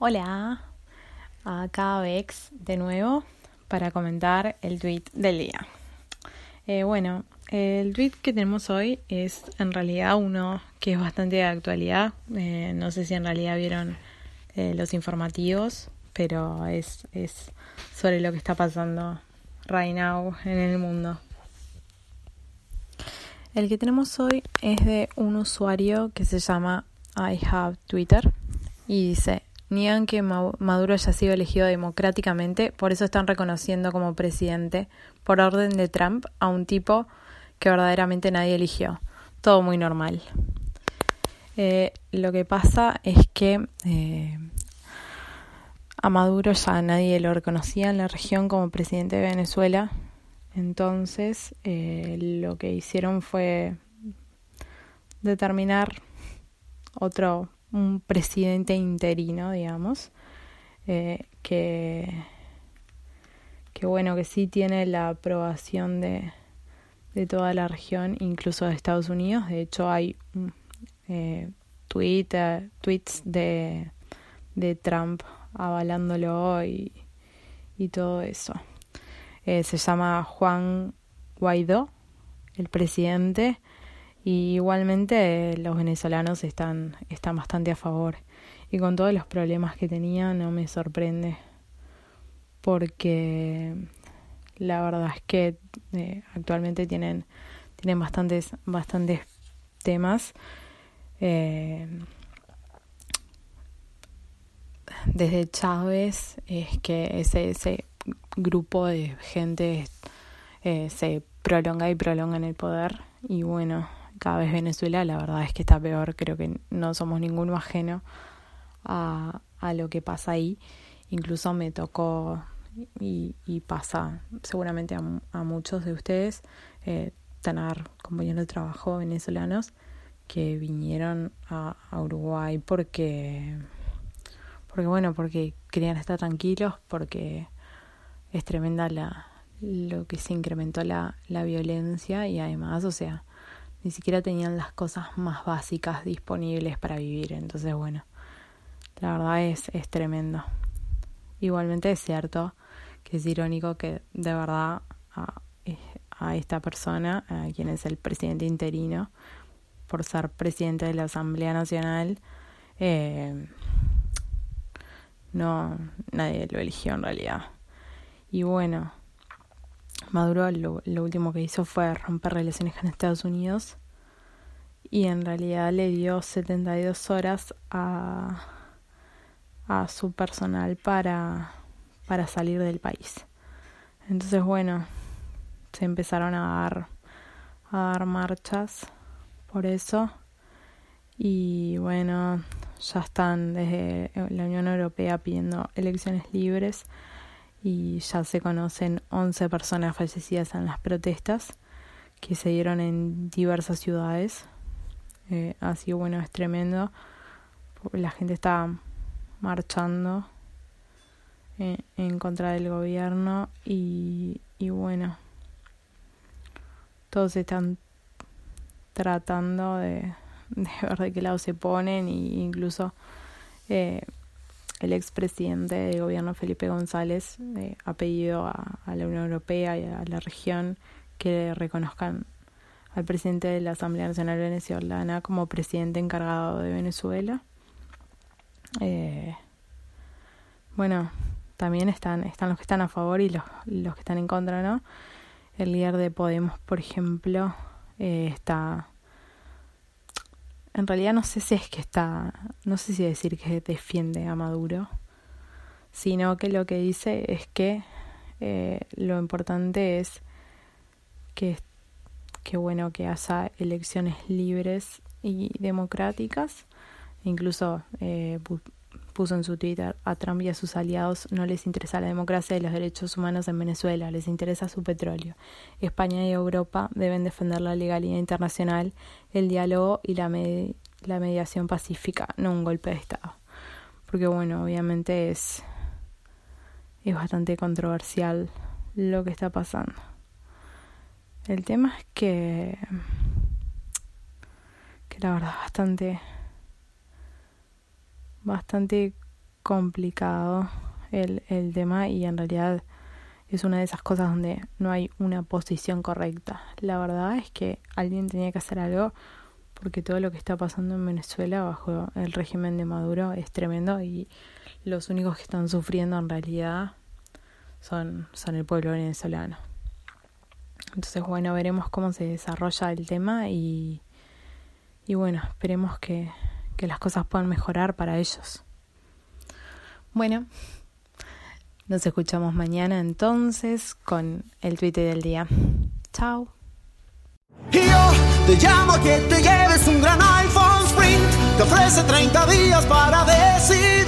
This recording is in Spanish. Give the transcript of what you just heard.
Hola, acá Bex de nuevo para comentar el tweet del día. Eh, bueno, el tweet que tenemos hoy es en realidad uno que es bastante de actualidad. Eh, no sé si en realidad vieron eh, los informativos, pero es, es sobre lo que está pasando right now en el mundo. El que tenemos hoy es de un usuario que se llama I have Twitter y dice Niegan que Maduro haya sido elegido democráticamente, por eso están reconociendo como presidente, por orden de Trump, a un tipo que verdaderamente nadie eligió. Todo muy normal. Eh, lo que pasa es que eh, a Maduro ya nadie lo reconocía en la región como presidente de Venezuela. Entonces eh, lo que hicieron fue determinar otro un presidente interino, digamos, eh, que, que bueno, que sí tiene la aprobación de, de toda la región, incluso de Estados Unidos. De hecho, hay eh, tweets de, de Trump avalándolo y, y todo eso. Eh, se llama Juan Guaidó, el presidente, y igualmente los venezolanos están, están bastante a favor. Y con todos los problemas que tenía no me sorprende. Porque la verdad es que eh, actualmente tienen, tienen bastantes, bastantes temas. Eh, desde Chávez es que ese, ese grupo de gente eh, se prolonga y prolonga en el poder y bueno cada vez Venezuela la verdad es que está peor, creo que no somos ninguno ajeno a, a lo que pasa ahí, incluso me tocó y, y pasa seguramente a, muchos de ustedes eh, tener compañeros de trabajo venezolanos que vinieron a, a Uruguay porque porque bueno porque querían estar tranquilos porque es tremenda la lo que se incrementó la, la violencia y además o sea ni siquiera tenían las cosas más básicas disponibles para vivir. Entonces, bueno, la verdad es, es tremendo. Igualmente es cierto que es irónico que de verdad a, esta persona, a quien es el presidente interino, por ser presidente de la Asamblea Nacional, eh, no nadie lo eligió en realidad. Y bueno, Maduro lo, último que hizo fue romper relaciones con Estados Unidos y en realidad le dio 72 horas a, a su personal para, para salir del país. Entonces, bueno, se empezaron a dar, a dar marchas por eso. Y bueno, ya están desde la Unión Europea pidiendo elecciones libres y ya se conocen 11 personas fallecidas en las protestas que se dieron en diversas ciudades. Eh, así bueno, es tremendo. La gente está marchando eh, en contra del gobierno y, y bueno, todos están tratando de, ver de qué lado se ponen e incluso eh, el expresidente del gobierno Felipe González ha pedido a, la Unión Europea y a la región que reconozcan al presidente de la Asamblea Nacional Venezolana como presidente encargado de Venezuela. Eh, bueno, también están, están los que están a favor y los, los que están en contra, ¿no? El líder de Podemos, por ejemplo, eh, está en realidad no sé si es que está, no sé si decir que defiende a Maduro, sino que lo que dice es que eh, lo importante es que, que bueno que haya elecciones libres y democráticas. Incluso eh, puso en su Twitter, a Trump y a sus aliados no les interesa la democracia y los derechos humanos en Venezuela, les interesa su petróleo. España y Europa deben defender la legalidad internacional, el diálogo y la, la mediación pacífica, no un golpe de Estado. Porque bueno, obviamente es, es bastante controversial lo que está pasando. El tema es que, que la verdad es bastante bastante complicado el, el tema y en realidad es una de esas cosas donde no hay una posición correcta. La verdad es que alguien tenía que hacer algo porque todo lo que está pasando en Venezuela bajo el régimen de Maduro es tremendo y los únicos que están sufriendo en realidad son, son el pueblo venezolano. Entonces, bueno, veremos cómo se desarrolla el tema y, y bueno, esperemos que, que las cosas puedan mejorar para ellos. Bueno, nos escuchamos mañana entonces con el tweet del día. Chao. Yo te llamo a que te lleves un gran iPhone Sprint. Te ofrece 30 días para decidir.